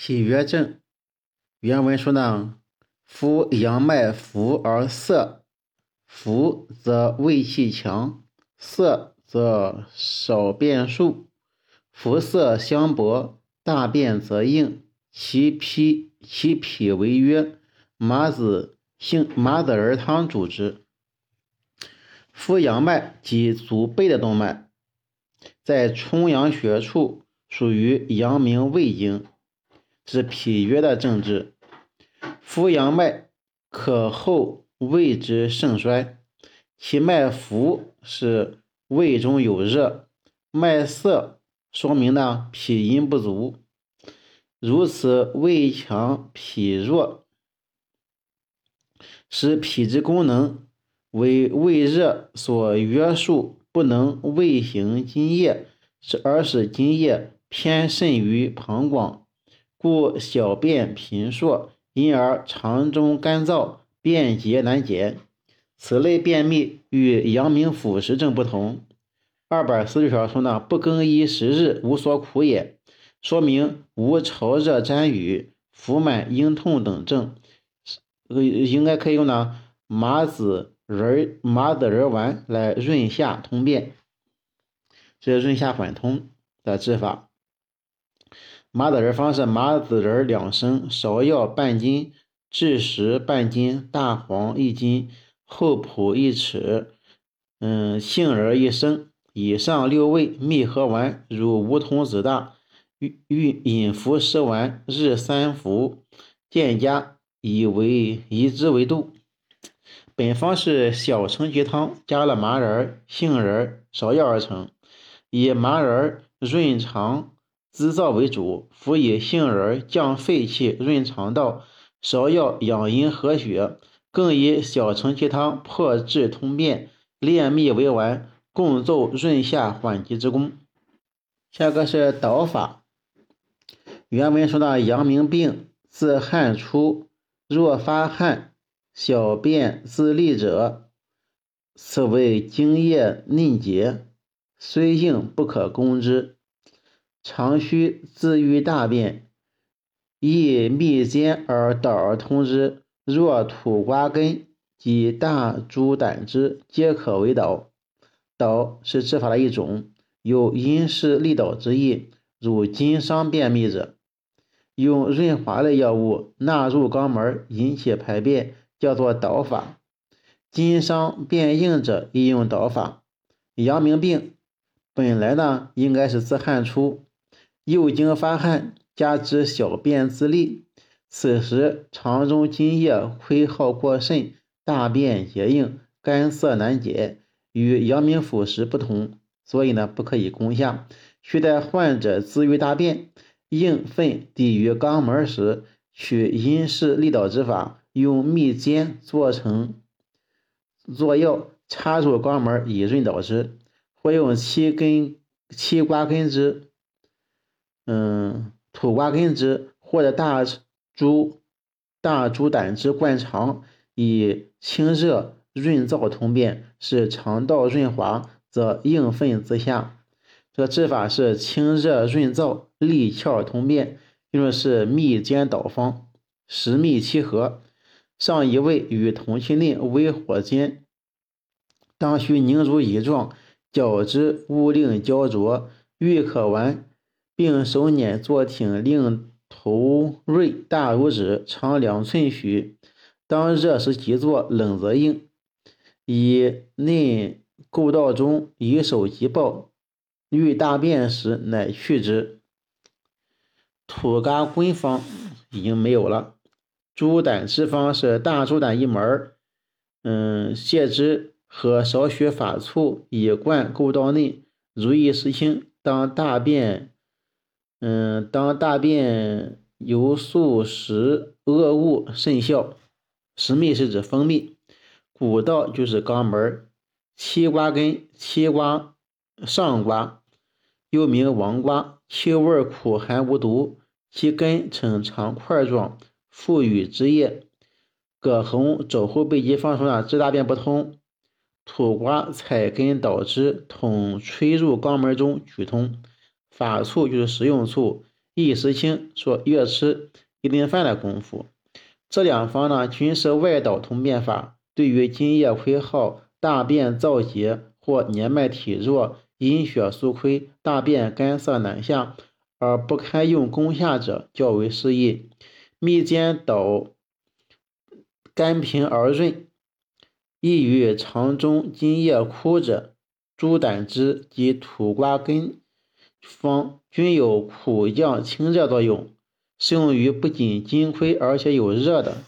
脾约症，原文说呢，夫阳脉浮而涩，浮则胃气强，涩则少便数，浮涩相搏，大便则硬，其脾其脾为约，麻子性麻子仁汤主之。夫阳脉即足背的动脉，在冲阳穴处，属于阳明胃经。是脾约的症治，扶阳脉可后胃之盛衰，其脉浮是胃中有热，脉涩说明呢脾阴不足，如此胃强脾弱，使脾之功能为胃热所约束，不能胃行津液，而使津液偏渗于膀胱。故小便频数，因而肠中干燥，便结难解。此类便秘与阳明腑实症不同。二百四十条说呢，不更衣十日，无所苦也，说明无潮热沾雨、腹满阴痛等症。呃，应该可以用呢麻子仁麻子仁丸来润下通便，这润下缓通的治法。麻子仁方是麻子仁两升，芍药半斤，枳实半斤，大黄一斤，厚朴一尺，嗯，杏仁一升。以上六味蜜合丸，如梧桐子大，欲欲饮服食丸，日三服。见加以为以之为度。本方是小承气汤，加了麻仁、杏仁、芍药而成，以麻仁润肠。滋燥为主，辅以杏仁降肺气、润肠道；芍药养阴和血，更以小承气汤破滞通便、炼蜜为丸，共奏润下缓急之功。下个是导法，原文说的阳明病，自汗出，若发汗，小便自利者，此为精液凝结，虽硬不可攻之。常须自欲大便，亦密坚而导而通之。若土瓜根及大猪胆汁，皆可为导。导是治法的一种，有因势利导之意。如经伤便秘者，用润滑类药物纳入肛门，引起排便，叫做导法。经伤便硬者，亦用导法。阳明病本来呢，应该是自汗出。右经发汗，加之小便自利，此时肠中津液亏耗过甚，大便结硬，干涩难解，与阳明腑实不同，所以呢不可以攻下。需待患者自愈大便，硬粪抵于肛门时，取阴湿利导之法，用蜜煎做成做药，插入肛门以润导之，或用七根七瓜根汁。嗯，土瓜根汁或者大猪大猪胆汁灌肠，以清热润燥通便，使肠道润滑，则硬粪自下。这个治法是清热润燥、利窍通便，用的是蜜煎导方，十蜜七合，上一味与同气令微火煎，当需凝如乙状，搅之勿令焦灼，欲可丸。并手捻作挺，令头锐大如指，长两寸许。当热时即作，冷则硬。以内构道中，以手即抱。欲大便时，乃去之。土嘎归方已经没有了。猪胆汁方是大猪胆一门嗯，泻之和少许法醋，以灌构道内，如意时清。当大便。嗯，当大便有素食恶物甚效。食蜜是指蜂蜜，谷道就是肛门。七瓜根，七瓜上瓜，又名王瓜，其味苦寒无毒，其根呈长块状，富予汁液。葛洪肘后备急方说呢，治大便不通。土瓜采根捣汁，捅吹入肛门中，取通。法醋就是食用醋，一时清，说越吃一顿饭的功夫。这两方呢，均是外导通便法，对于津液亏耗、大便燥结或年迈体弱、阴血素亏、大便干涩难下而不堪用攻下者较为适宜。蜜煎导甘平而润，易于肠中津液枯者，猪胆汁及土瓜根方均有苦降清热作用。适用于不仅金亏而且有热的。